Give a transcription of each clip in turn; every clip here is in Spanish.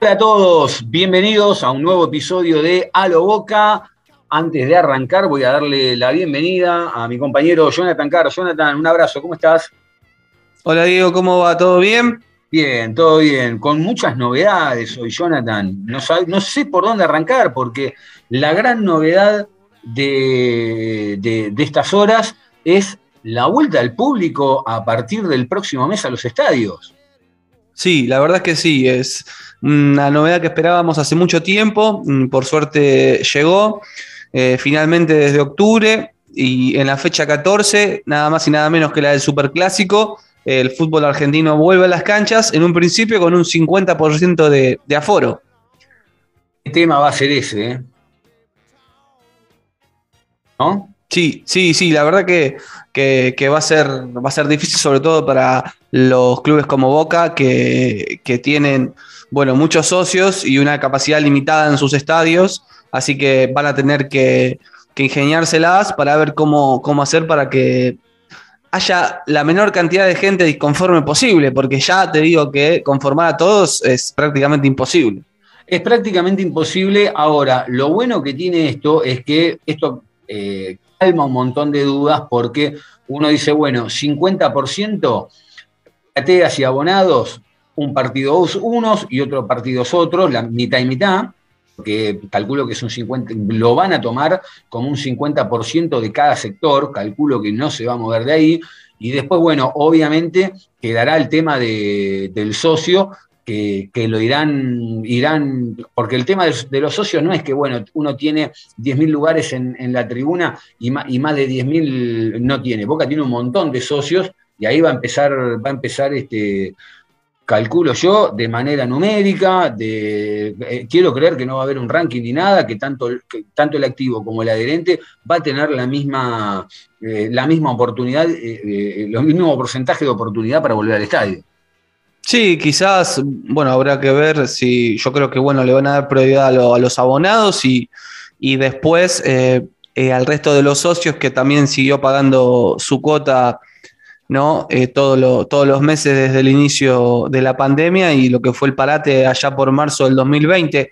Hola a todos, bienvenidos a un nuevo episodio de A lo Boca. Antes de arrancar voy a darle la bienvenida a mi compañero Jonathan Caro. Jonathan, un abrazo, ¿cómo estás? Hola Diego, ¿cómo va? ¿Todo bien? Bien, todo bien, con muchas novedades hoy, Jonathan. No, sé por dónde arrancar, porque la gran novedad de, de- de estas horas es la vuelta del público a partir del próximo mes a los estadios. Sí, la verdad es que sí, es una novedad que esperábamos hace mucho tiempo, mm, por suerte llegó, eh, finalmente desde octubre y en la fecha 14, nada más y nada menos que la del Superclásico, el fútbol argentino vuelve a las canchas, en un principio con un 50% de, de aforo. El tema va a ser ese, ¿eh? ¿No? Sí, sí, sí, la verdad que, que- que va, a ser, va a ser difícil, sobre todo para los clubes como Boca, que, que tienen bueno, muchos socios y una capacidad limitada en sus estadios, así que van a tener que, que ingeniárselas para ver cómo, cómo hacer para que haya la menor cantidad de gente disconforme posible, porque ya te digo que conformar a todos es prácticamente imposible. Es prácticamente imposible. Ahora, lo bueno que tiene esto es que esto eh, calma un montón de dudas porque uno dice, bueno, 50% plateas y abonados, un partido unos y otro partidos otros, la mitad y mitad, porque calculo que es un 50, lo van a tomar como un 50% de cada sector, calculo que no se va a mover de ahí, y después, bueno, obviamente quedará el tema de- del socio, que, que lo irán, irán, porque el tema de, de los socios no es que, bueno, uno tiene 10.000 lugares en, en la tribuna y más, y más de 10.000 no tiene. Boca tiene un montón de socios y ahí va a empezar, va a empezar este, calculo yo, de manera numérica, de, eh, quiero creer que no va a haber un ranking ni nada, que tanto, tanto el activo como el adherente va a tener la misma, eh, la misma oportunidad, eh, eh, el mismo porcentaje de oportunidad para volver al estadio. Sí, quizás, bueno, habrá que ver si yo creo que, bueno, le van a dar prioridad a, a los abonados y, y después al resto de los socios que también siguió pagando su cuota, ¿no? Eh, todo lo- todos los meses desde el inicio de la pandemia y lo que fue el parate allá por marzo del 2020.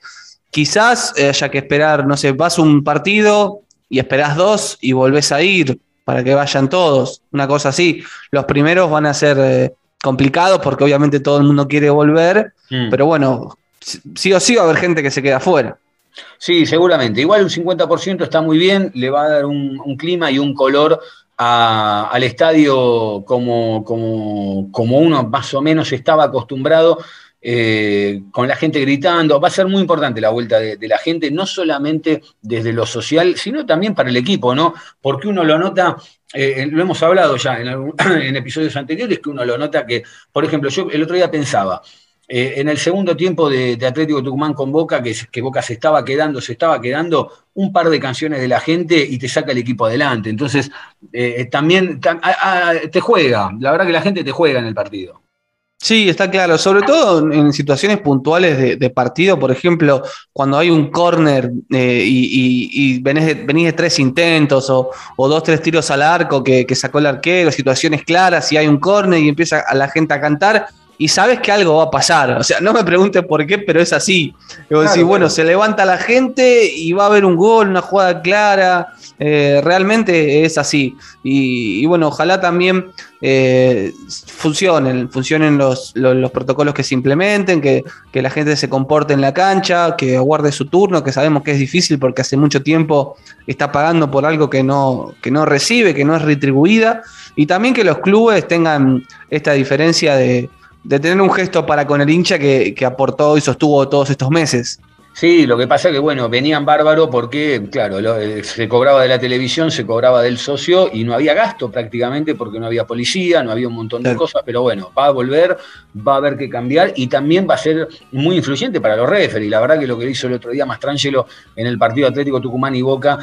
Quizás eh, haya que esperar, no sé, vas un partido y esperás dos y volvés a ir para que vayan todos, una cosa así. Los primeros van a ser... eh, complicados porque obviamente todo el mundo quiere volver, Mm. pero bueno, sí sí o sí va a haber gente que se queda afuera. Sí, seguramente. Igual un 50% está muy bien, le va a dar un, un clima y un color al estadio como, como, como uno más o menos estaba acostumbrado, eh, con la gente gritando. Va a ser muy importante la vuelta de, la gente, no solamente desde lo social, sino también para el equipo, ¿no? Porque uno lo nota, eh, lo hemos hablado ya en, en episodios anteriores, que uno lo nota que, por ejemplo, yo el otro día pensaba, eh, en el segundo tiempo de, Atlético Tucumán con Boca, que, que Boca se estaba quedando, se estaba quedando, un par de canciones de la gente y te saca el equipo adelante. Entonces, eh, también tam- a- a- te juega, la verdad que la gente te juega en el partido. Sí, está claro, sobre todo en- situaciones puntuales de, partido, por ejemplo, cuando hay un córner eh, y, venís, de, tres intentos o, o dos, tres tiros al arco que, que sacó el arquero, situaciones claras y hay un córner y empieza a la gente a cantar y sabes que algo va a pasar. O sea, no me preguntes por qué, pero es así. Digo, Claro, decís, bueno, claro. se levanta la gente y va a haber un gol, una jugada clara. eh, realmente es así. Y, y bueno, ojalá también eh, funcionen, funcionen los, los- los protocolos que se implementen, que, que la gente se comporte en la cancha, que aguarde su turno, que sabemos que es difícil porque hace mucho tiempo está pagando por algo que no, que no recibe, que no es retribuida, y también que los clubes tengan esta diferencia de, de tener un gesto para con el hincha que, que aportó y sostuvo todos estos meses. Sí, lo que pasa es que, bueno, venían bárbaro porque, claro, lo- eh, se cobraba de la televisión, se cobraba del socio y no había gasto prácticamente porque no había policía, no había un montón de Claro. cosas, pero bueno, va a volver, va a haber que cambiar y también va a ser muy influyente para los referees. La verdad que lo que hizo el otro día Mastrangelo en el partido Atlético Tucumán y Boca,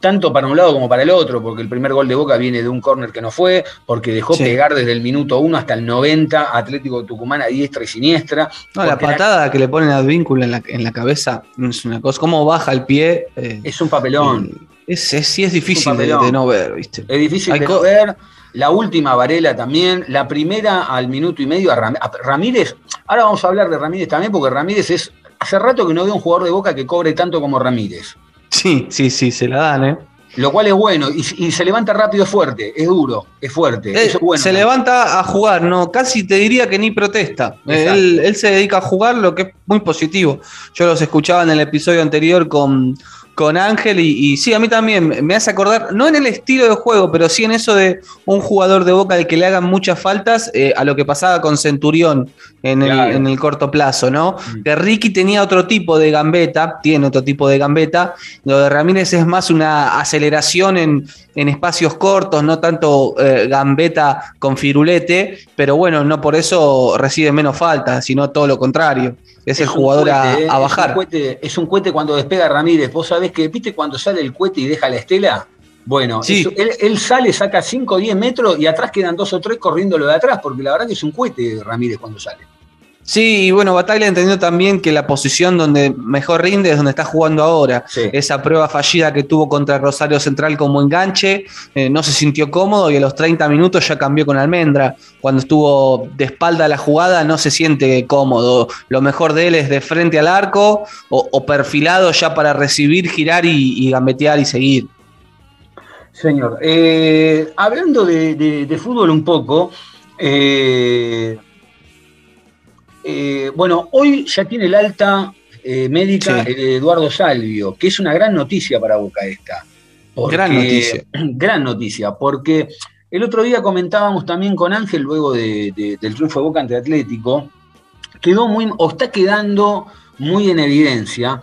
tanto para un lado como para el otro, porque el primer gol de Boca viene de un córner que no fue, porque dejó Sí. pegar desde el minuto 1 hasta el 90 Atlético Tucumán a diestra y siniestra. No, la patada que le ponen a Advíncula en la, en la cabeza es una cosa. Cómo baja el pie. eh, es un papelón. es, es- sí es difícil de, no ver, ¿viste? Es difícil Hay de no ver. La última Varela también. La primera al minuto y medio a, Ram- a Ramírez. Ahora vamos a hablar de Ramírez también, porque Ramírez es. Hace rato que no veo un jugador de boca que cobre tanto como Ramírez. Sí, sí, sí, se la dan, ¿eh? Lo cual es bueno. Y, y se levanta rápido, es fuerte. Es duro, es fuerte. Eh, Eso es bueno. se levanta a jugar, no, casi te diría que ni protesta. Exacto. Él, él se dedica a jugar, lo que es muy positivo. Yo los escuchaba en el episodio anterior con, con Ángel y, y sí, a mí también me hace acordar, no en el estilo de juego, pero sí en eso de un jugador de boca al que le hagan muchas faltas, eh, a lo que pasaba con Centurión en el, en el corto plazo, ¿no? Mm. Que Ricky tenía otro tipo de gambeta, tiene otro tipo de gambeta, lo de Ramírez es más una aceleración en, en espacios cortos, no tanto eh, gambeta con firulete, pero bueno, no por eso recibe menos faltas, sino todo lo contrario. Es, el jugador a- a, Es bajar. un, cohete, es un cohete cuando despega Ramírez. Vos sabés que, ¿viste cuando sale el cohete y deja la estela? Bueno, Sí. eso- él, él sale, saca 5 o 10 metros y atrás quedan dos o tres corriendo lo de atrás, porque la verdad que es un cohete Ramírez cuando sale. Sí, y bueno, Bataglia entendió también que la posición donde mejor rinde es donde está jugando ahora. Sí. Esa prueba fallida que tuvo contra Rosario Central como enganche, eh, no se sintió cómodo y a los 30 minutos ya cambió con Almendra. Cuando estuvo de espalda a la jugada no se siente cómodo. Lo mejor de él es de frente al arco o, o perfilado ya para recibir, girar y, y gambetear y seguir. Señor, eh, hablando de, de- de fútbol un poco, eh, eh, bueno, hoy ya tiene el alta médica Sí. Eduardo Salvio, que es una gran noticia para Boca esta. Porque- Gran noticia. Gran noticia, porque el otro día comentábamos también con Ángel, luego de- de- del triunfo de Boca ante Atlético, quedó muy, o está quedando muy en evidencia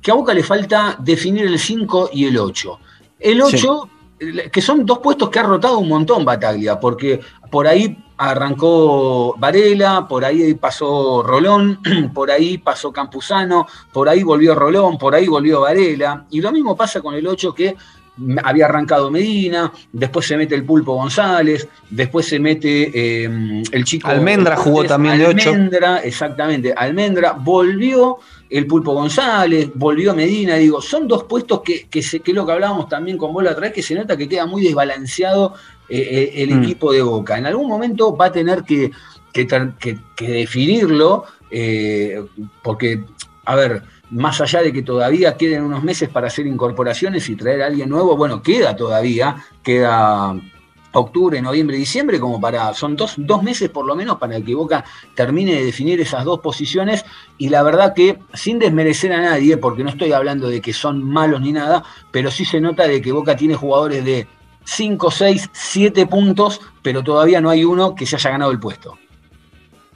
que a Boca le falta definir el 5 y el 8. El 8, que son dos puestos que ha rotado un montón Bataglia, porque por ahí arrancó Varela, por ahí pasó Rolón, por ahí pasó Campuzano, por ahí volvió Rolón, por ahí volvió Varela, y lo mismo pasa con el 8 que había arrancado Medina, después se mete el Pulpo González, después se mete eh, el chico. Almendra jugó también de ocho. Almendra, exactamente, Almendra, volvió el Pulpo González, volvió Medina, digo, son dos puestos que, que, se- que es lo que hablábamos también con Bola otra vez, que se nota que queda muy desbalanceado eh, eh, el Mm. equipo de Boca. En algún momento va a tener que, que ter- que- que definirlo, eh, porque, a ver, más allá de que todavía queden unos meses para hacer incorporaciones y traer a alguien nuevo, bueno, queda todavía, queda octubre, noviembre, diciembre, como para, son dos, dos meses por lo menos para que Boca termine de definir esas dos posiciones y la verdad que sin desmerecer a nadie, porque no estoy hablando de que son malos ni nada, pero sí se nota de que Boca tiene jugadores de 5, 6, 7 puntos, pero todavía no hay uno que se haya ganado el puesto.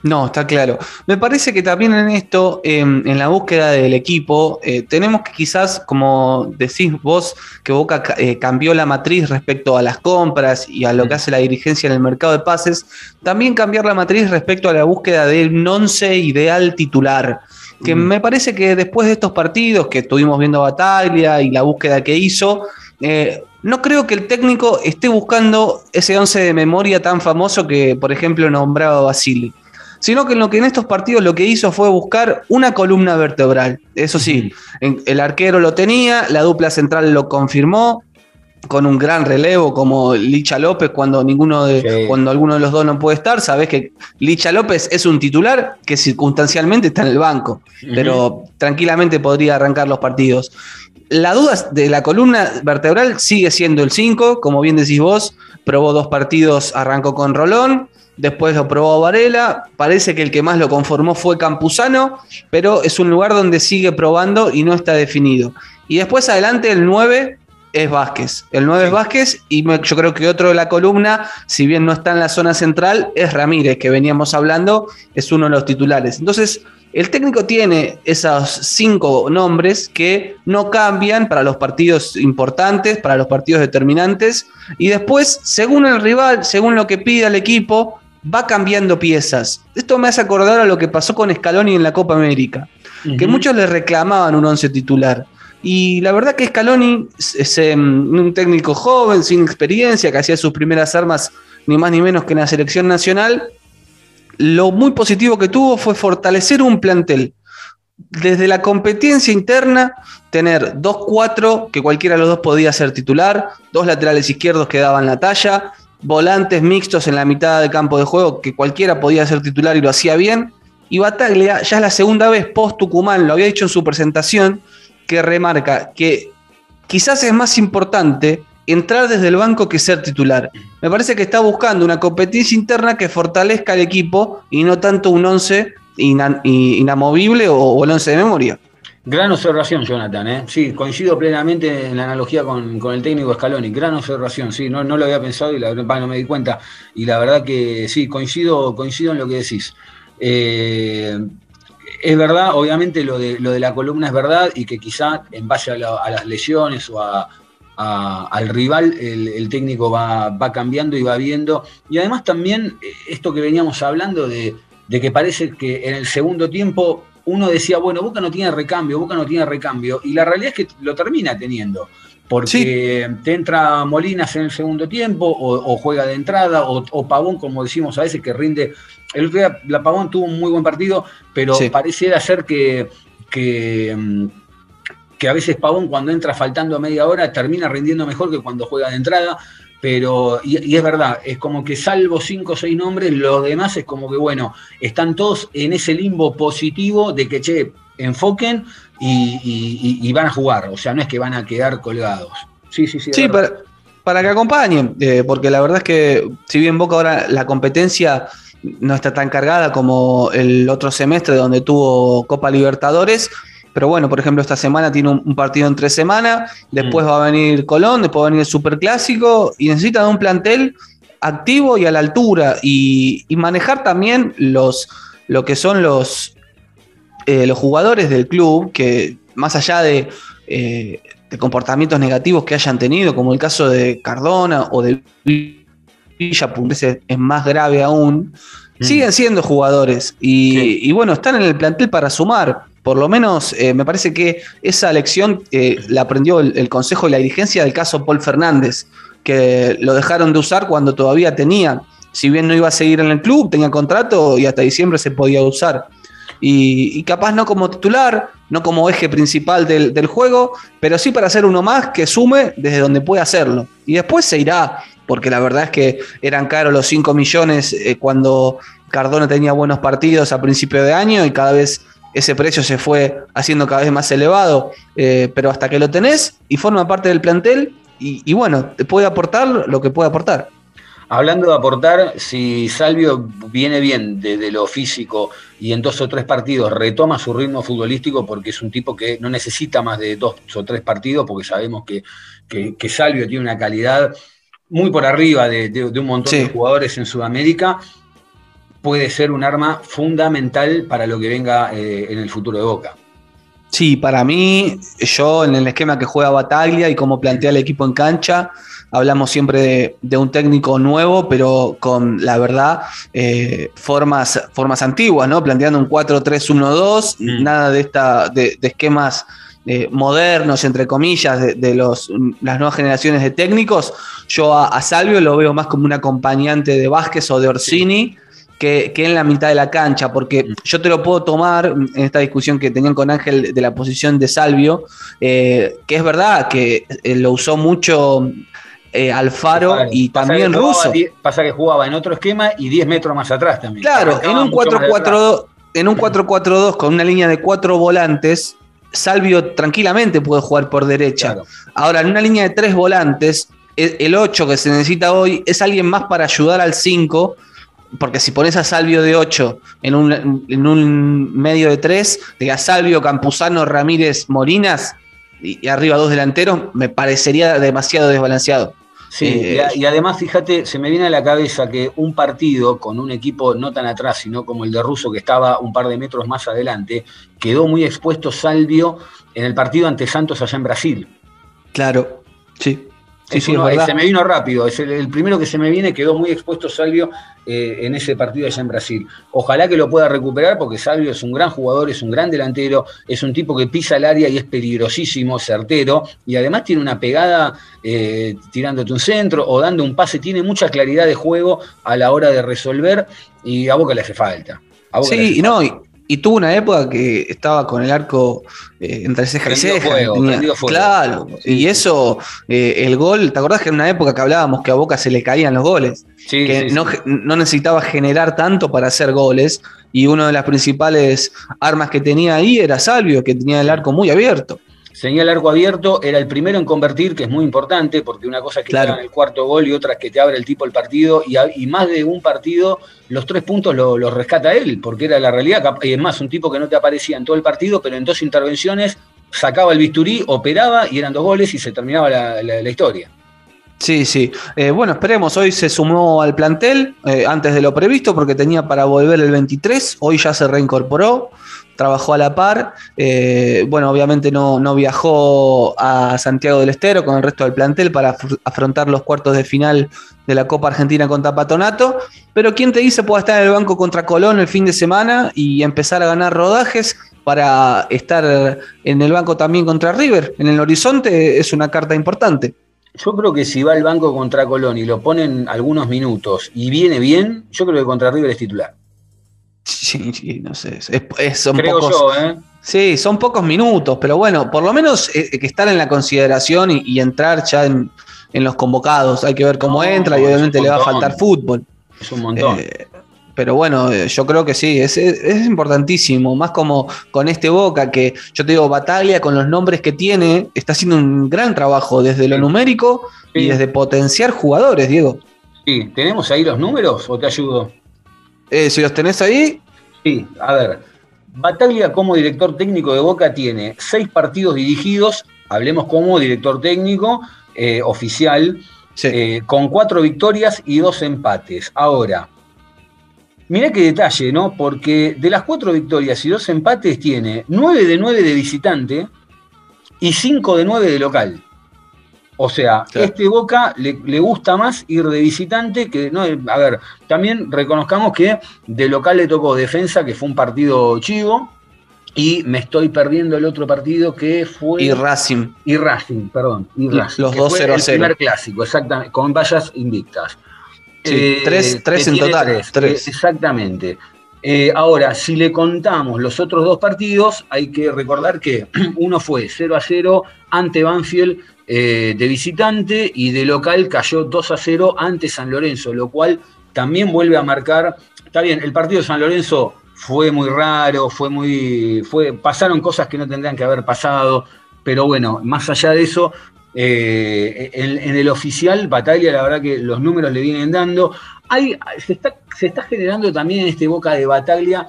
No, está claro. Me parece que también en esto, eh, en la búsqueda del equipo, eh, tenemos que quizás, como decís vos, que Boca ca- eh, cambió la matriz respecto a las compras y a lo que hace la dirigencia en el mercado de pases, también cambiar la matriz respecto a la búsqueda del once ideal titular. Que Mm. me parece que después de estos partidos que estuvimos viendo a Bataglia y la búsqueda que hizo, eh, no creo que el técnico esté buscando ese once de memoria tan famoso que, por ejemplo, nombraba Basili sino que en lo que en estos partidos lo que hizo fue buscar una columna vertebral. Eso sí, en- el arquero lo tenía, la dupla central lo confirmó con un gran relevo como Licha López cuando ninguno de Sí. cuando alguno de los dos no puede estar, sabes que Licha López es un titular que circunstancialmente está en el banco, pero tranquilamente podría arrancar los partidos. La duda de la columna vertebral sigue siendo el 5, como bien decís vos, probó dos partidos, arrancó con Rolón, después lo probó Varela, parece que el que más lo conformó fue Campuzano, pero es un lugar donde sigue probando y no está definido. Y después adelante el 9 es Vázquez. El 9 es Vázquez y me- yo creo que otro de la columna, si bien no está en la zona central, es Ramírez, que veníamos hablando, es uno de los titulares. Entonces, El técnico tiene esos cinco nombres que no cambian para los partidos importantes, para los partidos determinantes, y después, según el rival, según lo que pide el equipo, va cambiando piezas. Esto me hace acordar a lo que pasó con Scaloni en la Copa América, que muchos le reclamaban un once titular. Y la verdad que Scaloni es, es, em, un técnico joven, sin experiencia, que hacía sus primeras armas ni más ni menos que en la selección nacional. Lo muy positivo que tuvo fue fortalecer un plantel. Desde la competencia interna, tener dos cuatro, que cualquiera de los dos podía ser titular, dos laterales izquierdos que daban la talla, volantes mixtos en la mitad del campo de juego, que cualquiera podía ser titular y lo hacía bien. Y Bataglia, ya es la segunda vez post Tucumán, lo había dicho en su presentación, que remarca que quizás es más importante entrar desde el banco que ser titular. Me parece que está buscando una competencia interna que fortalezca al equipo y no tanto un 11 ina- i- inamovible o, o el 11 de memoria. Gran observación, Jonathan. ¿eh? Sí, coincido plenamente en la analogía con, con el técnico Scaloni. Gran observación, sí, no, no lo había pensado y la, no me di cuenta. Y la verdad que sí, coincido, coincido en lo que decís. Eh, es verdad, obviamente lo de, lo de la columna es verdad y que quizá en base a las lesiones o a- a- al rival el, el técnico va, va cambiando y va viendo. Y además también eh, esto que veníamos hablando de, de que parece que en el segundo tiempo uno decía, bueno, Boca no tiene recambio, Boca no tiene recambio, y la realidad es que lo termina teniendo, porque te entra Molinas en el segundo tiempo, o, o juega de entrada, o, o Pavón, como decimos a veces, que rinde. El otro día, la Pavón tuvo un muy buen partido, pero Sí. pareciera ser que, que, mm, que a veces Pavón cuando entra faltando media hora termina rindiendo mejor que cuando juega de entrada. Pero, y, y es verdad, es como que salvo cinco o seis nombres, los demás es como que, bueno, están todos en ese limbo positivo de que, che, enfoquen y, y- y- y van a jugar. O sea, no es que van a quedar colgados. Sí, sí, sí. Sí, para, para que acompañen, eh, porque la verdad es que si bien Boca ahora la competencia no está tan cargada como el otro semestre donde tuvo Copa Libertadores, pero bueno, por ejemplo, esta semana tiene un, un partido en tres semanas, después Mm. va a venir Colón, después va a venir el Superclásico y necesitan un plantel activo y a la altura y, y manejar también los, lo que son los, eh, los jugadores del club, que más allá de, eh, de comportamientos negativos que hayan tenido, como el caso de Cardona o de Villa, es más grave aún, Mm. siguen siendo jugadores y, y bueno, están en el plantel para sumar. Por lo menos eh, me parece que esa lección eh, la aprendió el, Consejo y la dirigencia del caso Paul Fernández, que lo dejaron de usar cuando todavía tenía, si bien no iba a seguir en el club, tenía contrato y hasta diciembre se podía usar. Y, capaz no como titular, no como eje principal del, del juego, pero sí para ser uno más que sume desde donde puede hacerlo. Y después se irá, porque la verdad es que eran caros los 5 millones eh, cuando Cardona tenía buenos partidos a principio de año y cada vez ese precio se fue haciendo cada vez más elevado. Eh, pero hasta que lo tenés y forma parte del plantel, y, y bueno, te puede aportar lo que puede aportar. Hablando de aportar, si Salvio viene bien desde lo físico y en dos o tres partidos retoma su ritmo futbolístico, porque es un tipo que no necesita más de dos o tres partidos, porque sabemos que, que- que Salvio tiene una calidad muy por arriba de, de- de un montón Sí. de jugadores en Sudamérica, puede ser un arma fundamental para lo que venga eh, en el futuro de Boca. Sí, para mí, yo en el esquema que juega Bataglia y cómo plantea el equipo en cancha, hablamos siempre de, de un técnico nuevo, pero con la verdad, eh, formas, formas antiguas, ¿no? Planteando un 4-3-1-2, Mm. nada de, esta, de, de esquemas eh, modernos, entre comillas, de, de los, las nuevas generaciones de técnicos. Yo a, a Salvio lo veo más como un acompañante de Vázquez o de Orsini. Que, que en la mitad de la cancha, porque Mm. yo te lo puedo tomar en esta discusión que tenían con Ángel de la posición de Salvio, eh, que es verdad que eh, lo usó mucho eh, Alfaro y también Russo. Pasa que jugaba en otro esquema y 10 metros más atrás también. Claro, en un mucho más de atrás. 4-4-2, en un 4-4-2 con una línea de cuatro volantes, Salvio tranquilamente puede jugar por derecha. Claro. Ahora, en una línea de tres volantes, el el 8 que se necesita hoy es alguien más para ayudar al 5, porque si pones a Salvio de 8 en un, en un medio de 3, diga Salvio, Campuzano, Ramírez, Morinas, y, y arriba dos delanteros, me parecería demasiado desbalanceado. Sí, Eh, y, a- y además, fíjate, se me viene a la cabeza que un partido con un equipo no tan atrás, sino como el de Russo, que estaba un par de metros más adelante, quedó muy expuesto Salvio en el partido ante Santos allá en Brasil. Claro, sí. Sí, sí, uno- verdad. se me vino rápido, es el, el primero que se me viene, quedó muy expuesto Salvio eh, en ese partido allá en Brasil. Ojalá que lo pueda recuperar porque Salvio es un gran jugador, es un gran delantero, es un tipo que pisa el área y es peligrosísimo, certero, y además tiene una pegada eh, tirándote un centro o dando un pase, tiene mucha claridad de juego a la hora de resolver y a Boca le hace falta. Sí, y no, y, y tuvo una época que estaba con el arco eh, entre ceja y ceja. fuego, tenía- fuego. Claro, Sí, y sí. eso, eh, el gol, ¿te acordás que en una época que hablábamos que a Boca se le caían los goles? Sí, que sí, no, sí. ge- no necesitaba generar tanto para hacer goles, y una de las principales armas que tenía ahí era Salvio, que tenía el arco muy abierto. El arco abierto, era el primero en convertir, que es muy importante, porque una cosa es que Claro. te hagan el cuarto gol y otra es que te abre el tipo el partido, y, a- y más de un partido, los tres puntos lo- los rescata él, porque era la realidad. Y es más, un tipo que no te aparecía en todo el partido, pero en dos intervenciones sacaba el bisturí, operaba y eran dos goles y se terminaba la, la- la historia. Sí, sí. Eh, bueno, esperemos. Hoy se sumó al plantel eh, antes de lo previsto porque tenía para volver el 23. Hoy ya se reincorporó, trabajó a la par. Eh, bueno, obviamente no, no viajó a Santiago del Estero con el resto del plantel para afr- afrontar los cuartos de final de la Copa Argentina contra Patronato. Pero ¿quién te dice pueda estar en el banco contra Colón el fin de semana y empezar a ganar rodajes? Para estar en el banco también contra River. En el horizonte es una carta importante. Yo creo que si va al banco contra Colón y lo ponen algunos minutos y viene bien, yo creo que contra River es titular. Sí, sí, no sé. es- es- son Creo pocos, yo, ¿eh? Sí, son pocos minutos, pero bueno, por lo menos eh, que estar en la consideración y, y entrar ya en, en los convocados. Hay que ver cómo No, entra y obviamente le va a faltar fútbol. Es un montón. Eh, pero bueno, eh, yo creo que sí, es, es- es importantísimo, más como con este Boca, que yo te digo, Bataglia con los nombres que tiene, está haciendo un gran trabajo desde lo Sí. numérico y Sí. desde potenciar jugadores, Diego. Sí, ¿tenemos ahí los números o te ayudo? Eh, si los tenés ahí, Sí, a ver. Bataglia como director técnico de Boca tiene seis partidos dirigidos, hablemos como director técnico eh, oficial, sí. eh, con cuatro victorias y dos empates. Ahora, mirá qué detalle, ¿no? Porque de las cuatro victorias y dos empates tiene nueve de nueve de visitante y cinco de nueve de local. O sea, Claro. este Boca le, le gusta más ir de visitante que no. A ver, también reconozcamos que de local le tocó defensa, que fue un partido chivo, y me estoy perdiendo el otro partido que fue. y Racing. Y Racing, perdón. Y Racing, los dos fue 0 a el 0. primer clásico, exactamente, con vallas invictas. Sí, tres- tres que en total, tres, tres. eh, exactamente. Eh, ahora, si le contamos los otros dos partidos, hay que recordar que uno fue 0 a 0 ante Banfield eh, de visitante y de local cayó 2 a 0 ante San Lorenzo, lo cual también vuelve a marcar. Está bien, el partido de San Lorenzo fue muy raro, fue muy. Fue, pasaron cosas que no tendrían que haber pasado, pero bueno, más allá de eso, eh, en, el oficial, Batalla, la verdad que los números le vienen dando. Hay, se, está, se está generando también en este Boca de Bataglia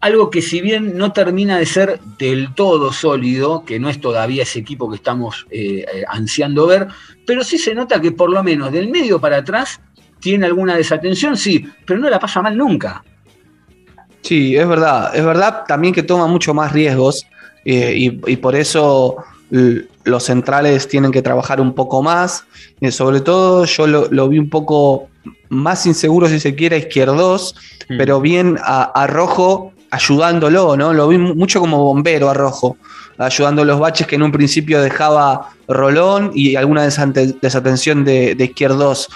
algo que si bien no termina de ser del todo sólido, que no es todavía ese equipo que estamos eh, eh, ansiando ver, pero sí se nota que por lo menos del medio para atrás tiene alguna desatención, sí, pero no la pasa mal nunca. Sí, es verdad. Es verdad también que toma mucho más riesgos y, por eso los centrales tienen que trabajar un poco más. Eh, sobre todo yo lo, lo vi un poco más inseguro si se quiere a izquierdos, Mm. pero bien a, a Rojo ayudándolo, ¿no? Lo vi mu- mucho como bombero a Rojo, ayudando los baches que en un principio dejaba Rolón y alguna desatención de, de izquierdos.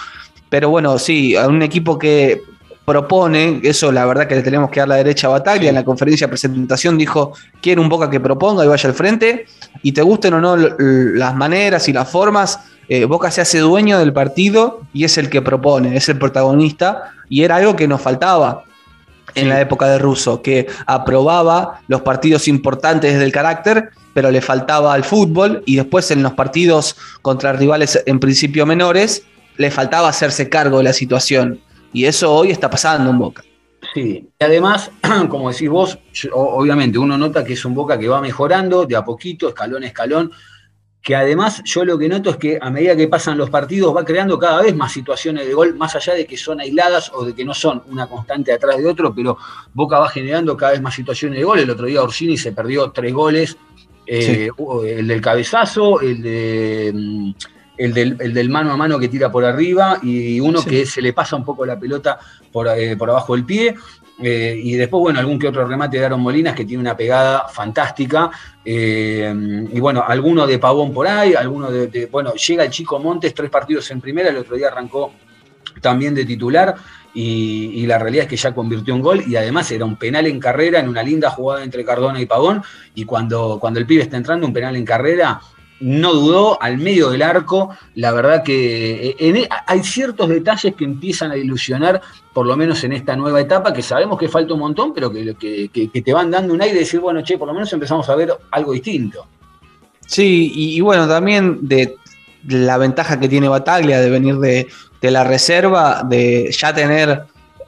Pero bueno, sí, a un equipo que propone, eso la verdad que le tenemos que dar la derecha a Bataglia, en la conferencia de presentación dijo, quiere un Boca que proponga y vaya al frente, y te gusten o no las maneras y las formas, eh, Boca se hace dueño del partido y es el que propone, es el protagonista, y era algo que nos faltaba en Sí. la época de Russo, que aprobaba los partidos importantes del carácter, pero le faltaba al fútbol, y después en los partidos contra rivales en principio menores, le faltaba hacerse cargo de la situación. Y eso hoy está pasando en Boca. Sí, y además, como decís vos, obviamente uno nota que es un Boca que va mejorando de a poquito, escalón a escalón. que además yo lo que noto es que a medida que pasan los partidos va creando cada vez más situaciones de gol, más allá de que son aisladas o de que no son una constante atrás de otro, pero Boca va generando cada vez más situaciones de gol. El otro día Orsini se perdió tres goles, eh, el del cabezazo, el de... El del, el del mano a mano que tira por arriba y uno Sí. que se le pasa un poco la pelota por, eh, por abajo del pie. Eh, y después, bueno, algún que otro remate de Aaron Molinas que tiene una pegada fantástica. Eh, y bueno, alguno de Pavón por ahí, alguno de, de- Bueno, llega el chico Montes, tres partidos en primera, el otro día arrancó también de titular. Y, y la realidad es que ya convirtió un gol y además era un penal en carrera en una linda jugada entre Cardona y Pavón. Y cuando, cuando el pibe está entrando, un penal en carrera, no dudó al medio del arco. La verdad que eh, en- hay ciertos detalles que empiezan a ilusionar, por lo menos en esta nueva etapa, que sabemos que falta un montón, pero que, que- que- que te van dando un aire de decir, bueno, che, por lo menos empezamos a ver algo distinto. Sí, y, y bueno, también de la ventaja que tiene Bataglia de venir de, de la reserva, de ya tener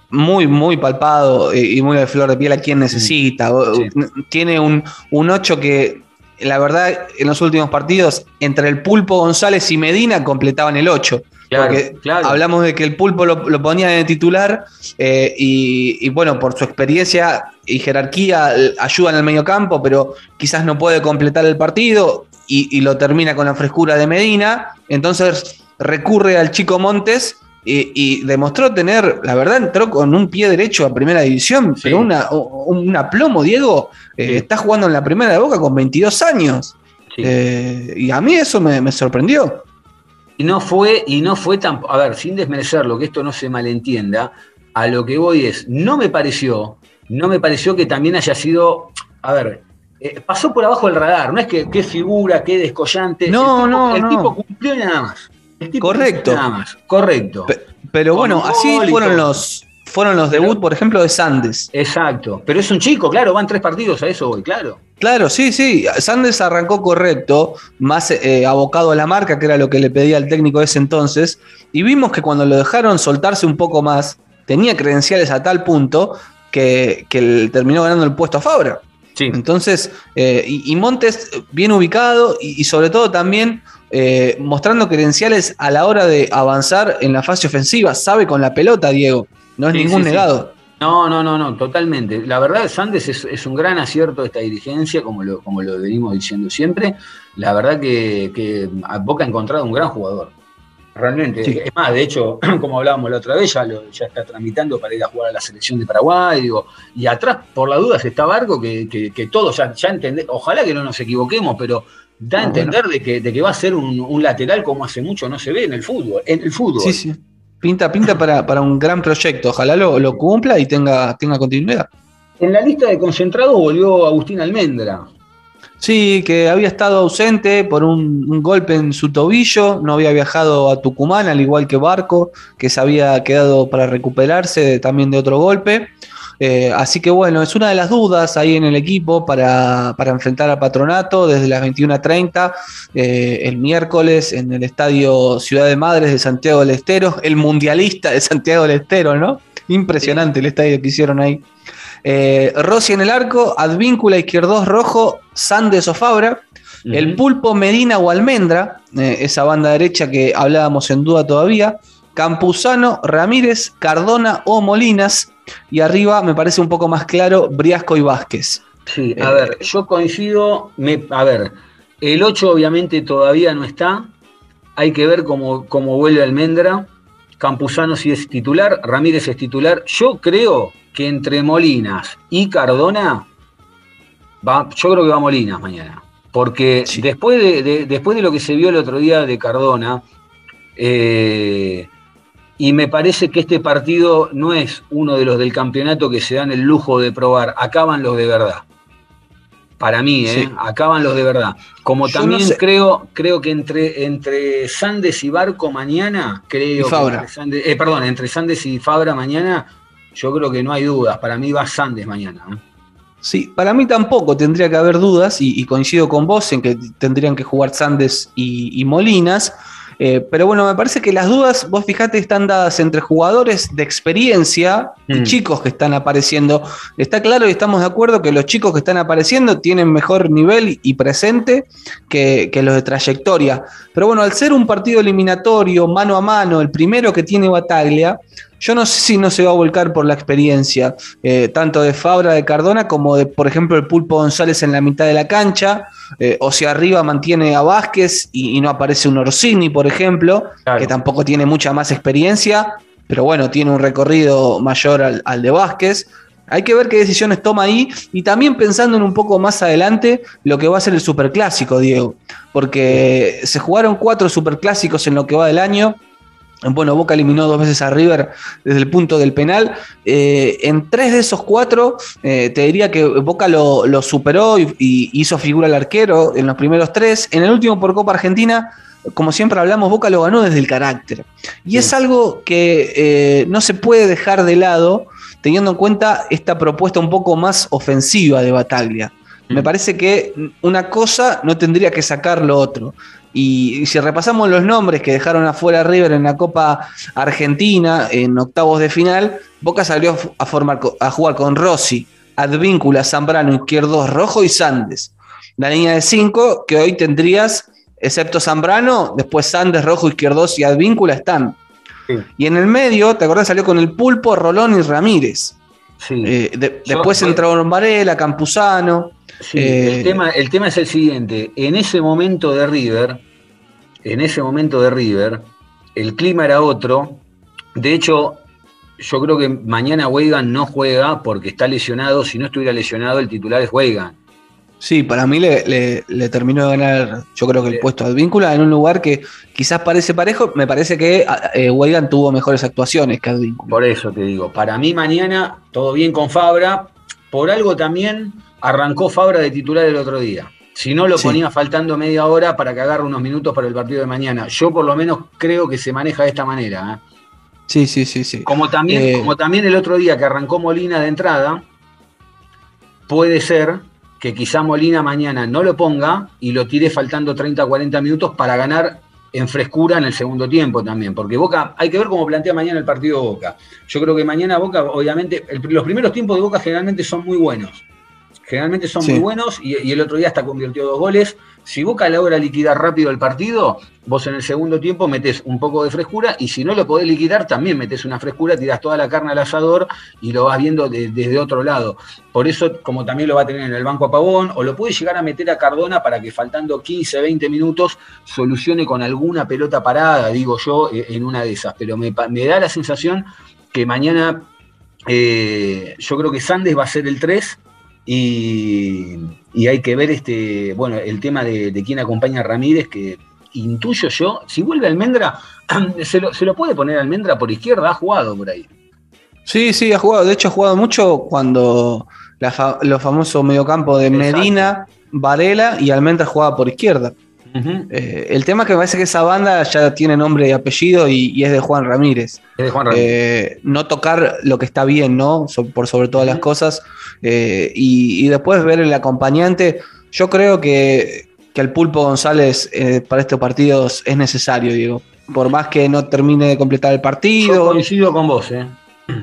muy, muy palpado eh, y muy de flor de piel a quien necesita. O- Sí. Tiene un, un 8 que, la verdad, en los últimos partidos, entre el Pulpo González y Medina completaban el 8. Claro, porque claro. hablamos de que el Pulpo lo, lo ponía de titular eh, y, y, bueno, por su experiencia y jerarquía eh, ayuda en el medio campo, pero quizás no puede completar el partido y, y lo termina con la frescura de Medina. Entonces recurre al chico Montes y, y demostró tener, la verdad, entró con un pie derecho a primera división, Sí. pero una, un aplomo, Diego. eh, Sí. Está jugando en la primera de boca con 22 años. Sí. Eh, y a mí eso me, me sorprendió. Y no fue, y no fue tan, a ver, sin desmerecerlo, que esto no se malentienda, a lo que voy es, no me pareció, no me pareció que también haya sido, a ver, eh, pasó por abajo del radar, no es que qué figura, qué descollante. No, el tipo, no, El no. tipo cumplió y nada más. Correcto. Nada más, correcto. Pe- Pero Con bueno, así fueron los, fueron los debut, por ejemplo, de Sandes. Exacto. Pero es un chico, claro, van tres partidos a eso voy, claro. Claro, sí, sí. Sandes arrancó correcto, más eh, abocado a la marca, que era lo que le pedía el técnico de ese entonces. Y vimos que cuando lo dejaron soltarse un poco más, tenía credenciales a tal punto que, que terminó ganando el puesto a Fabra. Sí. Entonces, eh, y, y Montes bien ubicado y, y sobre todo también eh, mostrando credenciales a la hora de avanzar en la fase ofensiva. Sabe con la pelota, Diego. No es Sí, ningún sí, sí. negado. No, no, no, no, totalmente. La verdad, Sandes es, es un gran acierto de esta dirigencia, como lo, como lo venimos diciendo siempre. La verdad que, Boca ha encontrado un gran jugador. Realmente. Sí. Es más, de hecho, como hablábamos la otra vez, ya, lo, ya está tramitando para ir a jugar a la selección de Paraguay. Digo, y atrás, por la duda, está Barco, que, que, que todos ya, ya entendemos. Ojalá que no nos equivoquemos, pero da a Ah, entender de, que, de que va a ser un, un lateral como hace mucho no se ve en el fútbol. En el fútbol. Sí, sí. Pinta, pinta para, para un gran proyecto. Ojalá lo, lo cumpla y tenga, tenga continuidad. En la lista de concentrados volvió Agustín Almendra. Sí, que había estado ausente por un, un golpe en su tobillo, no había viajado a Tucumán, al igual que Barco, que se había quedado para recuperarse también de otro golpe. Eh, así que bueno, es una de las dudas ahí en el equipo para, para enfrentar a Patronato desde las 21.30 eh, el miércoles en el Estadio Ciudad de Madres de Santiago del Estero, el mundialista de Santiago del Estero, ¿no? Impresionante el estadio que hicieron ahí. Eh, Rossi en el arco, Advíncula, Izquierdos Rojo, Sandes o Fabra, el Pulpo, Medina o Almendra, eh, esa banda derecha que hablábamos en duda todavía, Campuzano, Ramírez, Cardona o Molinas, y arriba me parece un poco más claro, Briasco y Vázquez. Sí, a Eh, ver, yo coincido, me, a ver, el 8 obviamente todavía no está, hay que ver cómo, cómo vuelve Almendra, Campuzano si es titular, Ramírez es titular, yo creo que entre Molinas y Cardona, va, yo creo que va Molinas mañana, porque Sí. después, de, de- después de lo que se vio el otro día de Cardona, eh, y me parece que este partido no es uno de los del campeonato que se dan el lujo de probar, acaban los de verdad. Para mí, ¿eh? Sí. acaban los de verdad. Como Yo también no sé. creo, creo que entre, entre Sandes y Barco mañana, creo Y Fabra. que entre Sandes- eh, perdón, entre Sandes y Fabra mañana, yo creo que no hay dudas. Para mí va Sandes mañana. ¿eh? Sí, para mí tampoco tendría que haber dudas y, y coincido con vos en que tendrían que jugar Sandes y, y Molinas. Eh, pero bueno, me parece que las dudas, vos fijate, están dadas entre jugadores de experiencia y Mm. chicos que están apareciendo. Está claro y estamos de acuerdo que los chicos que están apareciendo tienen mejor nivel y presente que, que los de trayectoria. Pero bueno, al ser un partido eliminatorio, mano a mano, el primero que tiene Bataglia, yo no sé si no se va a volcar por la experiencia, eh, tanto de Fabra, de Cardona, como de, por ejemplo, el Pulpo González en la mitad de la cancha, eh, o si arriba mantiene a Vázquez y, y no aparece un Orsini, por ejemplo, Claro. que tampoco tiene mucha más experiencia, pero bueno, tiene un recorrido mayor al, al de Vázquez. Hay que ver qué decisiones toma ahí y también pensando en un poco más adelante lo que va a ser el superclásico, Diego, porque se jugaron cuatro superclásicos en lo que va del año. Bueno, Boca eliminó dos veces a River desde el punto del penal. Eh, en tres de esos cuatro, eh, te diría que Boca lo, lo superó y, y hizo figura al arquero en los primeros tres. En el último por Copa Argentina, como siempre hablamos, Boca lo ganó desde el carácter. Y Sí. es algo que eh, no se puede dejar de lado teniendo en cuenta esta propuesta un poco más ofensiva de Bataglia. Me Mm. parece que una cosa no tendría que sacar lo otro. Y, si repasamos los nombres que dejaron afuera River en la Copa Argentina en octavos de final, Boca salió a, formar, a jugar con Rossi, Advíncula, Zambrano, Izquierdos, Rojo y Sandes. La línea de cinco que hoy tendrías, excepto Zambrano, después Sandes, Rojo, Izquierdos y Advíncula están. Sí. Y en el medio, ¿te acordás? Salió con el Pulpo, Rolón y Ramírez. Sí. Eh, de- después entraron Varela, Campuzano. Sí, Eh, el, tema, el tema es el siguiente. En ese momento de River, en ese momento de River, el clima era otro. De hecho, yo creo que mañana Weigan no juega porque está lesionado. Si no estuviera lesionado, el titular es Weigan. Sí, para mí le, le- le terminó de ganar, yo creo que el puesto a Advíncula en un lugar que quizás parece parejo. Me parece que eh, Weigand tuvo mejores actuaciones que Advíncula. Por eso te digo, para mí mañana todo bien con Fabra. Por algo también arrancó Fabra de titular el otro día. Si no, lo Sí. ponía faltando media hora para que agarre unos minutos para el partido de mañana. Yo por lo menos creo que se maneja de esta manera. ¿eh? Sí, sí, sí, sí. Como también, Eh, como también el otro día que arrancó Molina de entrada, puede ser que quizá Molina mañana no lo ponga y lo tire faltando 30 40 minutos para ganar en frescura en el segundo tiempo también. Porque Boca, hay que ver cómo plantea mañana el partido Boca. Yo creo que mañana Boca, obviamente, el- los primeros tiempos de Boca generalmente son muy buenos. Generalmente son Sí. muy buenos y, y el otro día hasta convirtió dos goles. Si Boca logra liquidar rápido el partido, vos en el segundo tiempo metés un poco de frescura y si no lo podés liquidar, también metés una frescura, tirás toda la carne al asador y lo vas viendo de- desde otro lado. Por eso, como también lo va a tener en el banco a Pavón, o lo puede llegar a meter a Cardona para que faltando 15, 20 minutos solucione con alguna pelota parada, digo yo, eh, en una de esas. Pero me da la sensación que mañana eh, yo creo que Sandes va a ser el 3 y, y hay que ver este, bueno, el tema de, de quién acompaña a Ramírez, que intuyo yo, si vuelve Almendra, se lo, se lo puede poner Almendra por izquierda, ha jugado por ahí. Sí, sí, ha jugado. De hecho, ha jugado mucho cuando la fa- los famosos mediocampo de Exacto. Medina, Varela y Almendra jugaba por izquierda. Eh, el tema es que me parece que esa banda ya tiene nombre y apellido y, y es de Juan Ramírez. Es de Juan Ramírez. Eh, no tocar lo que está bien, ¿no? So- por sobre todas las cosas. Eh, y, y después ver el acompañante. Yo creo que, que el Pulpo González eh, para estos partidos es necesario, Diego. Por más que no termine de completar el Yo partido. coincido con vos, ¿eh?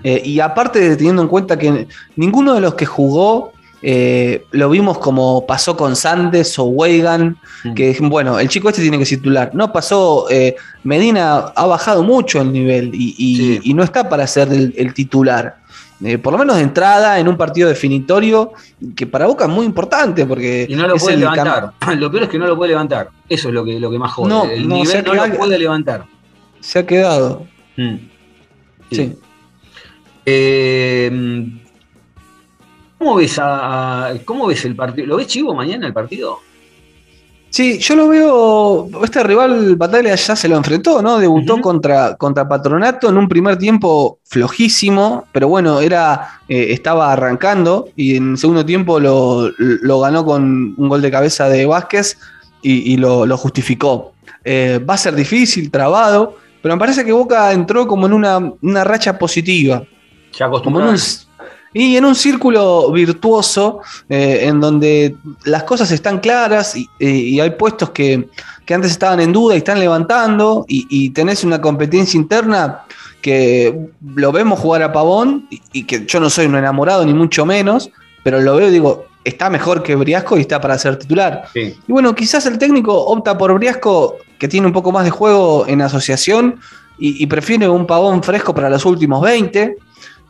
Eh, y aparte, teniendo en cuenta que ninguno de los que jugó eh, lo vimos como pasó con Sandes o Weigan, Mm. que bueno, el chico este tiene que titular. No pasó, eh, Medina ha bajado mucho el nivel y, y- Sí. y no está para ser el, el titular. Eh, por lo menos de entrada en un partido definitorio que para Boca es muy importante porque Y no lo puede levantar. Lo peor es que no lo puede levantar. Eso es lo que, lo que más jode. No, el no, nivel no lo puede levantar. se ha quedado. Mm. Sí. Eh, ¿cómo, ves a- ¿Cómo ves el partido? ¿Lo ves chivo mañana el partido? Sí, yo lo veo. Este rival Bataglia ya se lo enfrentó, ¿no? Debutó contra, contra Patronato en un primer tiempo flojísimo, pero bueno, era, eh, estaba arrancando y en segundo tiempo lo, lo ganó con un gol de cabeza de Vázquez y, y lo, lo justificó. Eh, va a ser difícil, trabado, pero me parece que Boca entró como en una, una racha positiva Ya como en acostumbrado. un, Y en un círculo virtuoso, eh, en donde las cosas están claras y, y hay puestos que, que, antes estaban en duda y están levantando, y, y, tenés una competencia interna que lo vemos jugar a Pavón, y, y, que yo no soy un enamorado ni mucho menos, pero lo veo y digo, está mejor que Briasco y está para ser titular. Sí. Y bueno, quizás el técnico opta por Briasco, que tiene un poco más de juego en asociación, y, y prefiere un Pavón fresco para los últimos 20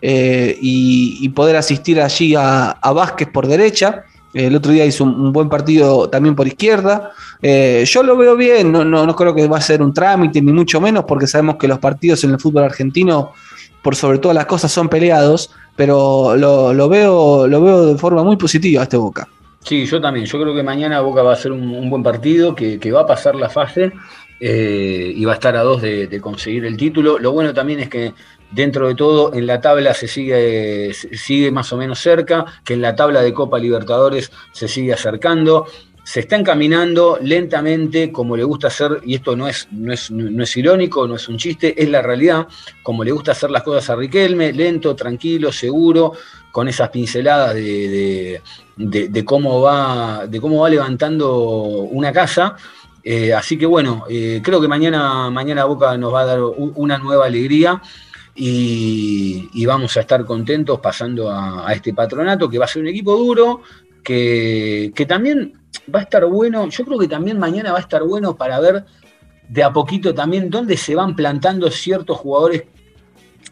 eh, y, poder asistir allí a, a Vázquez por derecha. El otro día hizo un, buen partido también por izquierda. Eh, yo lo veo bien, no, no, no, creo que va a ser un trámite, ni mucho menos, porque sabemos que los partidos en el fútbol argentino, por sobre todas las cosas, son peleados, pero lo, lo veo, lo veo de forma muy positiva este Boca. Sí, yo también. Yo creo que mañana Boca va a ser un, buen partido, que, va a pasar la fase eh, y va a estar a dos de conseguir el título. Lo bueno también es que dentro de todo en la tabla se sigue, sigue más o menos cerca, que en la tabla de Copa Libertadores se sigue acercando. Se está encaminando lentamente, como le gusta hacer, y esto no es, no, es, no es irónico, no es un chiste, es la realidad, como le gusta hacer las cosas a Riquelme, lento, tranquilo, seguro, con esas pinceladas de, de, cómo, va, de cómo va levantando una casa. Eh, así que bueno, eh, creo que mañana, mañana Boca nos va a dar una nueva alegría. Y, y, vamos a estar contentos pasando a, a, este patronato, que va a ser un equipo duro, que, que, también va a estar bueno, yo creo que también mañana va a estar bueno para ver de a poquito también dónde se van plantando ciertos jugadores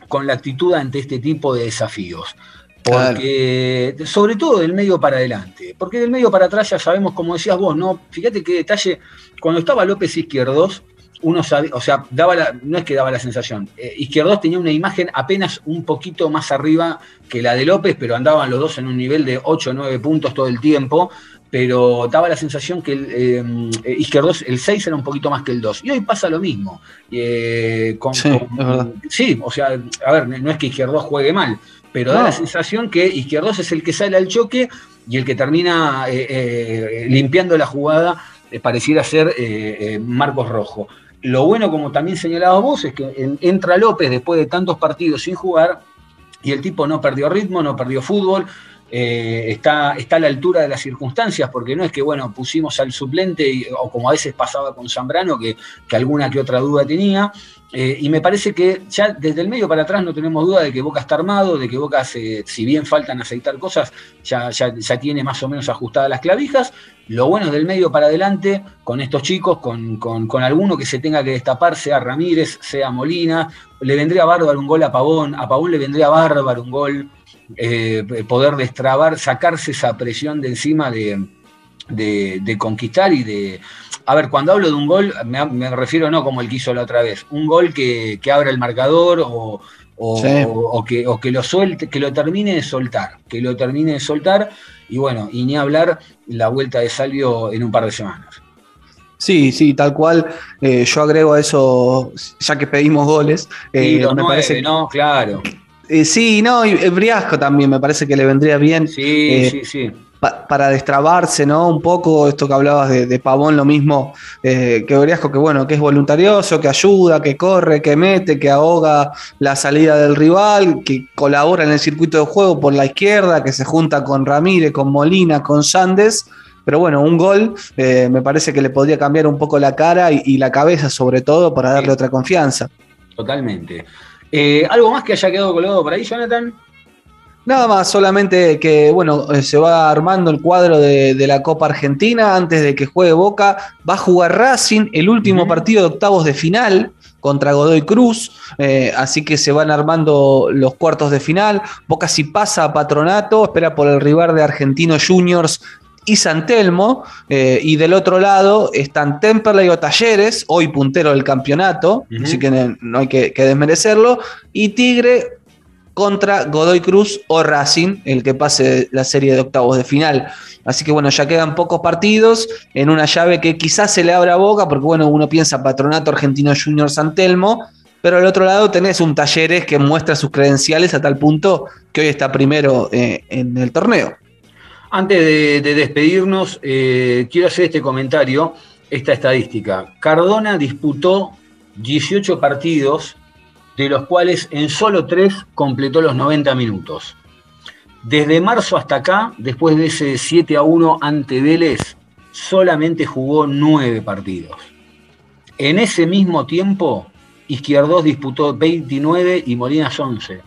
con la actitud ante este tipo de desafíos. Porque, claro. sobre todo del medio para adelante, porque del medio para atrás ya sabemos, como decías vos, ¿no? Fíjate qué detalle, cuando estaba López Izquierdos, uno sabía, o sea, daba la, no es que daba la sensación, eh, Izquierdos tenía una imagen apenas un poquito más arriba que la de López, pero andaban los dos en un nivel de 8 o 9 puntos todo el tiempo, pero daba la sensación que el, eh, Izquierdos, el 6 era un poquito más que el 2. Y hoy pasa lo mismo. Eh, con, sí, con, sí, o sea, a ver, no es que Izquierdos juegue mal, pero no. da la sensación que Izquierdos es el que sale al choque y el que termina eh, limpiando la jugada, pareciera ser Marcos Rojo. Lo bueno, como también señalabas vos, es que entra López después de tantos partidos sin jugar y el tipo no perdió ritmo, no perdió fútbol, eh, está, está, a la altura de las circunstancias, porque no es que, bueno, pusimos al suplente, o como a veces pasaba con Zambrano, que, que alguna que otra duda tenía, eh, y me parece que ya desde el medio para atrás no tenemos duda de que Boca está armado, de que Boca, si bien faltan aceitar cosas, ya, ya, ya, tiene más o menos ajustadas las clavijas. Lo bueno es del medio para adelante, con estos chicos, con, con, con alguno que se tenga que destapar, sea Ramírez, sea Molina, le vendría bárbaro un gol a Pavón, a Pavón le vendría bárbaro un gol eh, poder destrabar, sacarse esa presión de encima de, de, de, conquistar y de... A ver, cuando hablo de un gol, me, me, refiero no como el que hizo la otra vez, un gol que, que abra el marcador o, o, sí. o, o, que, o que lo suelte, que lo termine de soltar, que lo termine de soltar, y bueno, y ni hablar la vuelta de Salvio en un par de semanas. Sí, sí, tal cual. Eh, yo agrego a eso, ya que pedimos goles. Eh, sí, me nueve, parece no, claro. Eh, sí, no, y Briasco también me parece que le vendría bien. Sí, eh, sí, sí. Pa para destrabarse, ¿no? Un poco esto que hablabas de, de Pavón, lo mismo eh, que Briasco, que bueno, que es voluntarioso, que ayuda, que corre, que mete, que ahoga la salida del rival, que colabora en el circuito de juego por la izquierda, que se junta con Ramírez, con Molina, con Sandes. Pero bueno, un gol eh, me parece que le podría cambiar un poco la cara y, y la cabeza, sobre todo, para darle sí. otra confianza. Totalmente. Eh, ¿Algo más que haya quedado colgado por ahí, Jonathan? Nada más, solamente que, bueno, eh, se va armando el cuadro de, de, la Copa Argentina antes de que juegue Boca. Va a jugar Racing el último uh -huh. partido de octavos de final contra Godoy Cruz, eh, así que se van armando los cuartos de final. Boca si pasa a Patronato, espera por el rival de Argentinos Juniors y San Telmo, eh, y del otro lado están Temperley o Talleres, hoy puntero del campeonato, uh -huh. así que no hay que, que, desmerecerlo, y Tigre contra Godoy Cruz o Racing, el que pase la serie de octavos de final. Así que bueno, ya quedan pocos partidos en una llave que quizás se le abra boca, porque bueno, uno piensa Patronato Argentino Junior San Telmo, pero al otro lado tenés un Talleres que muestra sus credenciales a tal punto que hoy está primero eh, en el torneo. Antes de, de despedirnos, eh, quiero hacer este comentario, esta estadística. Cardona disputó 18 partidos, de los cuales en solo 3 completó los 90 minutos. Desde marzo hasta acá, después de ese 7 a 1 ante Vélez, solamente jugó nueve partidos. En ese mismo tiempo, Izquierdos disputó 29 y Molinas 11.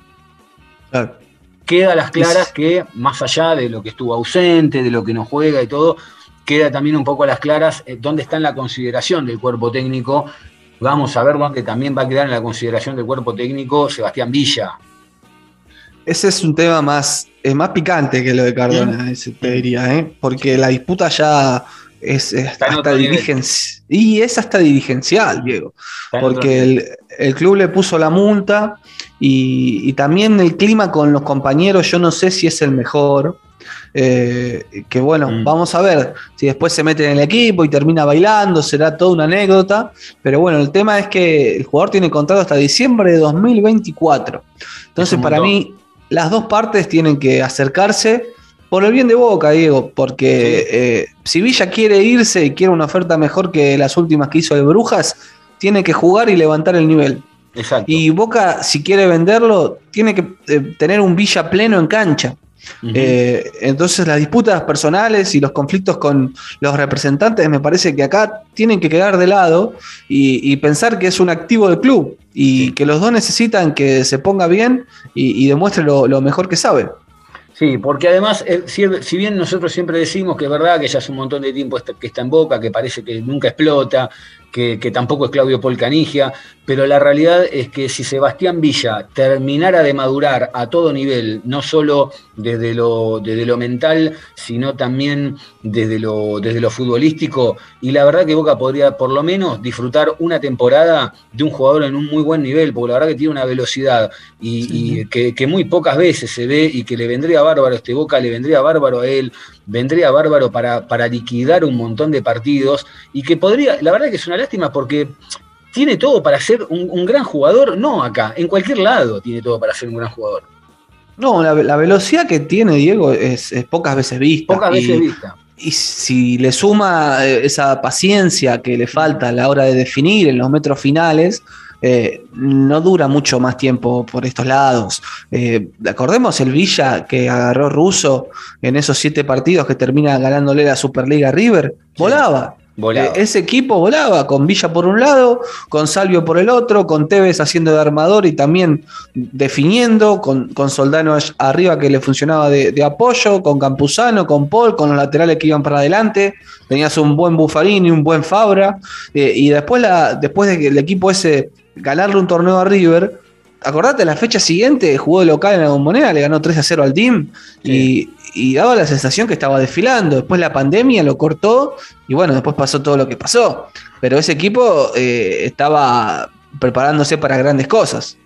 Claro. Queda a las claras que, más allá de lo que estuvo ausente, de lo que no juega y todo, queda también un poco a las claras eh, dónde está en la consideración del cuerpo técnico. Vamos a ver dónde también va a quedar en la consideración del cuerpo técnico Sebastián Villa. Ese es un tema más, es más picante que lo de Cardona, ese te diría, ¿eh? porque la disputa ya es, hasta dirigencial. Y es hasta dirigencial, Diego. Está Porque el, el club le puso la multa y, y también el clima con los compañeros, yo no sé si es el mejor. eh, que bueno, Mm. vamos a ver si después se mete en el equipo y termina bailando, será toda una anécdota. Pero bueno, el tema es que el jugador tiene contrato hasta diciembre de 2024. Entonces, para mí, las dos partes tienen que acercarse por el bien de Boca, Diego, porque eh, si Villa quiere irse y quiere una oferta mejor que las últimas que hizo el Brujas, tiene que jugar y levantar el nivel. Exacto. Y Boca, si quiere venderlo, tiene que eh, tener un Villa pleno en cancha. Eh, entonces las disputas personales y los conflictos con los representantes me parece que acá tienen que quedar de lado y, y pensar que es un activo del club y que los dos necesitan que se ponga bien y, y demuestre lo, lo mejor que sabe. Sí, porque además, eh, si, si bien nosotros siempre decimos que es verdad que ya hace un montón de tiempo que está en Boca, que parece que nunca explota, que, que tampoco es Claudio Paul Canigia, pero la realidad es que si Sebastián Villa terminara de madurar a todo nivel, no solo desde lo, desde lo mental, sino también desde lo, desde lo futbolístico, y la verdad que Boca podría por lo menos disfrutar una temporada de un jugador en un muy buen nivel, porque la verdad que tiene una velocidad y, y que, que muy pocas veces se ve y que le vendría bárbaro a este Boca, le vendría bárbaro a él, vendría bárbaro para, para liquidar un montón de partidos y que podría, la verdad que es una lástima porque tiene todo para ser un, un gran jugador, no acá, en cualquier lado tiene todo para ser un gran jugador. No, la, la velocidad que tiene Diego es, es pocas veces vista. Pocas y, veces vista. y si le suma eh, esa paciencia que le falta a la hora de definir en los metros finales, eh, no dura mucho más tiempo por estos lados. Eh, acordemos el Villa que agarró Russo en esos siete partidos que termina ganándole la Superliga River, volaba. Volaba. Eh, ese equipo volaba con Villa por un lado, con Salvio por el otro, con Tevez haciendo de armador y también definiendo, con, con Soldano arriba que le funcionaba de, de apoyo, con Campuzano, con Paul, con los laterales que iban para adelante. Tenías un buen Buffarini, un buen Fabra. y después, la, después de que el equipo ese ganarle un torneo a River, acordate, la fecha siguiente jugó de local en la Bombonera, le ganó 3 a 0 al team y, y daba la sensación que estaba desfilando. Después la pandemia lo cortó y bueno, después pasó todo lo que pasó. Pero ese equipo eh, estaba preparándose para grandes cosas.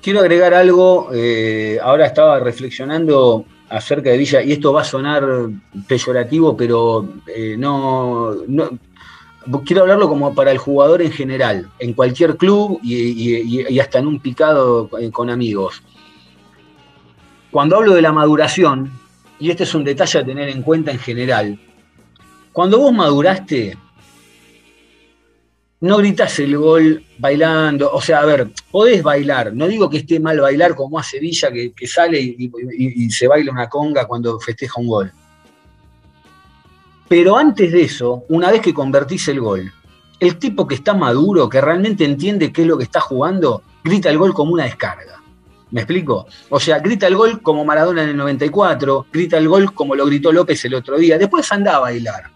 Quiero agregar algo, eh, ahora estaba reflexionando acerca de Villa, y esto va a sonar peyorativo, pero eh, no, no- Quiero hablarlo como para el jugador en general, en cualquier club y, hasta en un picado eh, con amigos. Cuando hablo de la maduración, y este es un detalle a tener en cuenta en general, cuando vos maduraste, no gritas el gol bailando. O sea, a ver, podés bailar. No digo que esté mal bailar como hace Villa, que, sale y se baila una conga cuando festeja un gol. Pero antes de eso, una vez que convertís el gol, el tipo que está maduro, que realmente entiende qué es lo que está jugando, grita el gol como una descarga. ¿Me explico? O sea, grita el gol como Maradona en el 94, grita el gol como lo gritó López el otro día. Después anda a bailar.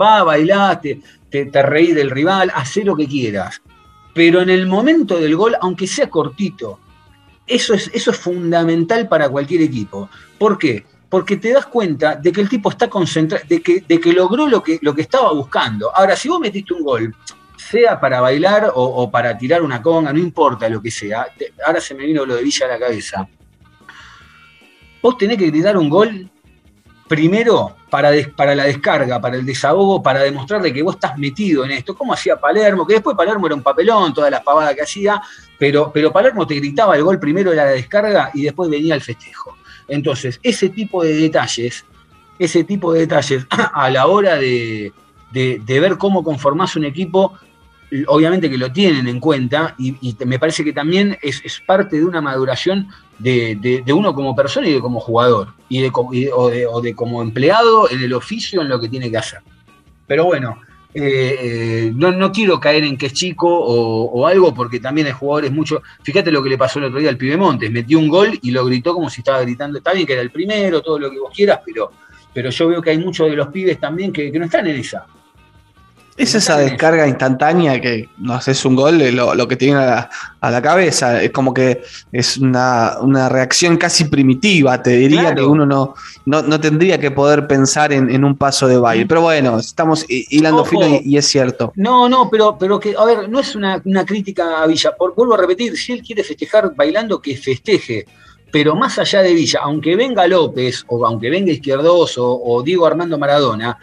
Va a bailar, te, te, te reí del rival, haz lo que quieras. Pero en el momento del gol, aunque sea cortito, eso es, eso es fundamental para cualquier equipo. ¿Por qué? Porque te das cuenta de que el tipo está concentrado, de que, logró lo que, estaba buscando. Ahora, si vos metiste un gol, sea para bailar o, para tirar una conga, no importa lo que sea, ahora se me vino lo de Villa a la cabeza. Vos tenés que gritar un gol primero para la descarga, para el desahogo, para demostrarle que vos estás metido en esto, como hacía Palermo, que después Palermo era un papelón, todas las pavadas que hacía, pero, pero Palermo te gritaba el gol primero era la descarga y después venía el festejo. Entonces, ese tipo de detalles, ese tipo de detalles a la hora de, ver cómo conformás un equipo, obviamente que lo tienen en cuenta y, me parece que también es, parte de una maduración de, uno como persona y de como jugador, y o de como empleado en el oficio en lo que tiene que hacer. Pero bueno, eh, no, no quiero caer en que es chico o, o algo, porque también hay jugadores mucho. Fíjate lo que le pasó el otro día al pibe Montes, metió un gol y lo gritó como si estaba gritando. Está bien que era el primero, todo lo que vos quieras, pero, pero yo veo que hay muchos de los pibes también que, que no están en esa. Es esa descarga instantánea que no haces un gol, lo, lo que te viene a la, a la cabeza. Es como que es una, una reacción casi primitiva, te diría Claro. que uno no, no, no tendría que poder pensar en, en un paso de baile. Pero bueno, estamos hi- hilando Ojo. fino y, y es cierto. No, no, pero, pero que, a ver, no es una, una crítica a Villa. Por, vuelvo a repetir, si él quiere festejar bailando, que festeje. Pero más allá de Villa, aunque venga López, o aunque venga Izquierdoso, o Diego Armando Maradona,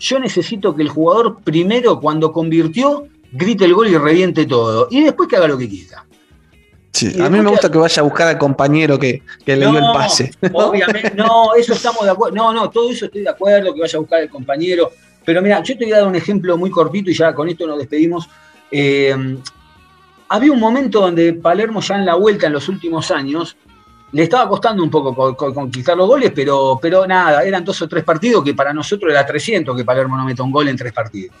yo necesito que el jugador primero, cuando convirtió, grite el gol y reviente todo. Y después que haga lo que quiera. Sí, a mí me gusta que- vaya a buscar al compañero que, que le dio el pase. Obviamente, no, eso estamos de acuerdo. No, no, todo eso estoy de acuerdo, que vaya a buscar el compañero. Pero mira, yo te voy a dar un ejemplo muy cortito y ya con esto nos despedimos. Eh, había un momento donde Palermo ya en la vuelta en los últimos años le estaba costando un poco co- co- conquistar los goles, pero, pero nada, eran dos o tres partidos que para nosotros era 300 que Palermo no meta un gol en tres partidos.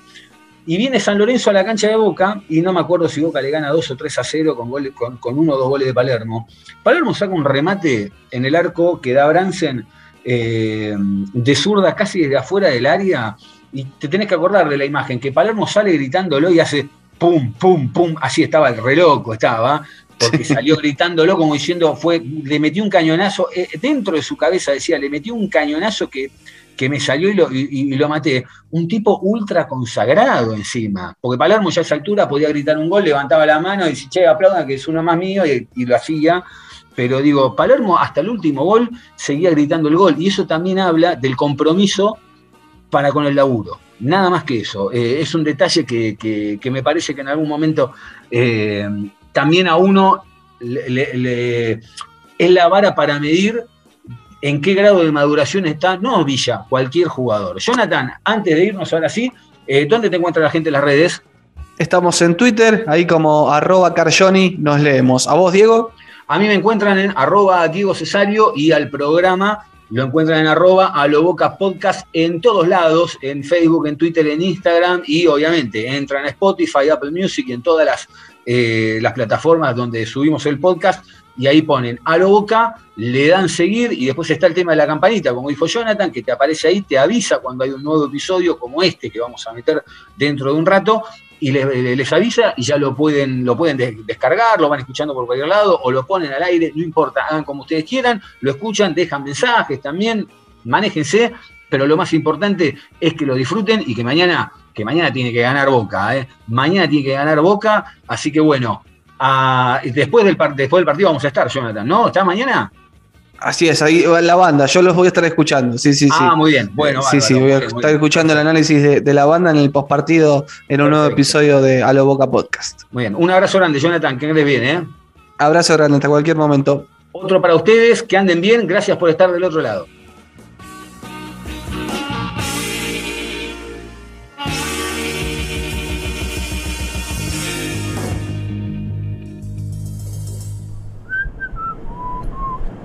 Y viene San Lorenzo a la cancha de Boca, y no me acuerdo si Boca le gana 2 o 3 a 0 con, con, con uno o dos goles de Palermo. Palermo saca un remate en el arco que da Bransen eh, de zurda casi desde afuera del área, y te tenés que acordar de la imagen, que Palermo sale gritándolo y hace pum, pum, pum, así estaba el reloj, estaba, porque salió gritándolo como diciendo, fue, le metió un cañonazo, eh, dentro de su cabeza decía, le metió un cañonazo que, que me salió y lo, y- y lo maté. Un tipo ultra consagrado encima, porque Palermo ya a esa altura podía gritar un gol, levantaba la mano y decía, che, aplaudan que es uno más mío, y, y lo hacía. Pero digo, Palermo hasta el último gol seguía gritando el gol, y eso también habla del compromiso para con el laburo. Nada más que eso. Eh, es un detalle que, que- que me parece que en algún momento eh, también a uno le, le- le- es la vara para medir en qué grado de maduración está, no Villa, cualquier jugador. Jonathan, antes de irnos ahora sí, eh, ¿dónde te encuentra la gente en las redes? Estamos en Twitter, ahí como arroba carjoni, nos leemos. ¿A vos, Diego? A mí me encuentran en arroba Diego Cesario y al programa lo encuentran en arroba a lo boca podcast en todos lados, en Facebook, en Twitter, en Instagram y obviamente entran a Spotify, Apple Music y en todas las, eh, las plataformas donde subimos el podcast y ahí ponen a lo boca, le dan seguir y después está el tema de la campanita, como dijo Jonathan, que te aparece ahí, te avisa cuando hay un nuevo episodio como este que vamos a meter dentro de un rato y les, avisa y ya lo pueden, lo pueden des- descargar, lo van escuchando por cualquier lado o lo ponen al aire, no importa, hagan como ustedes quieran, lo escuchan, dejan mensajes también, manéjense, pero lo más importante es que lo disfruten y que mañana, que mañana tiene que ganar Boca, ¿eh? mañana tiene que ganar Boca, así que bueno, ah, después, del después del partido vamos a estar, Jonathan, ¿no? ¿Está mañana? Así es, ahí va la banda, yo los voy a estar escuchando. Sí, sí, sí. Ah, muy bien, bueno. sí, sí, voy a bien, estar bien. escuchando el análisis de, de la banda en el postpartido en un nuevo episodio de A lo Boca Podcast. Muy bien, un abrazo grande, Jonathan, que andes bien, ¿eh? Abrazo grande hasta cualquier momento. Otro para ustedes, que anden bien, gracias por estar del otro lado.